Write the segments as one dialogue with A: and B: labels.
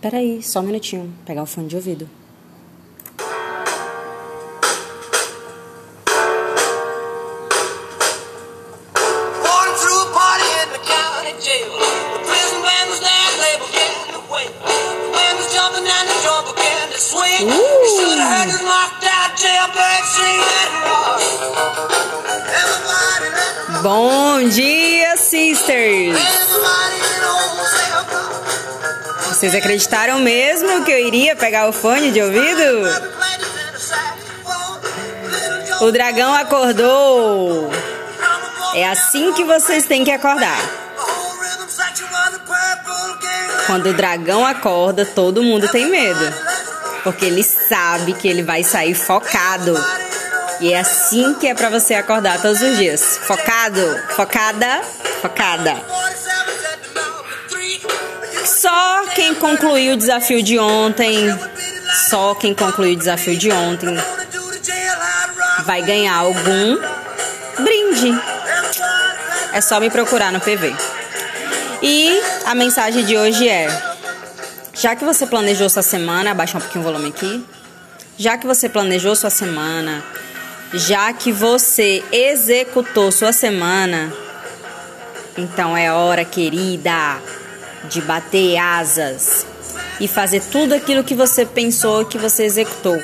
A: Peraí, só um minutinho. Pegar o fone de ouvido. Bom dia, sisters! Vocês acreditaram mesmo que eu iria pegar o fone de ouvido? O dragão acordou! É assim que vocês têm que acordar. Quando o dragão acorda, todo mundo tem medo. Porque ele sabe que ele vai sair focado. E é assim que é pra você acordar todos os dias. Focado, focada, focada.
B: 47 said to number three. You
A: Só quem concluiu o desafio de ontem, só quem concluiu o desafio de ontem vai ganhar algum brinde. É só me procurar no PV. E a mensagem de hoje é: já que você planejou sua semana, abaixa um pouquinho o volume aqui. Já que você planejou sua semana, já que você executou sua semana, então é hora, querida, de bater asas e fazer tudo aquilo que você pensou que você executou.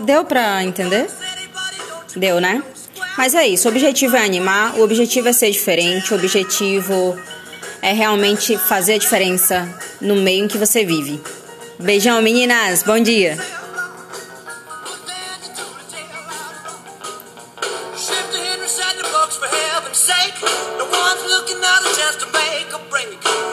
A: Deu pra entender? Deu, né? Mas é isso, o objetivo é animar, o objetivo é ser diferente, o objetivo é realmente fazer a diferença no meio em que você vive. Beijão, meninas, bom dia!
B: inside the box for heaven's sake. No one's looking at a chance to make a break.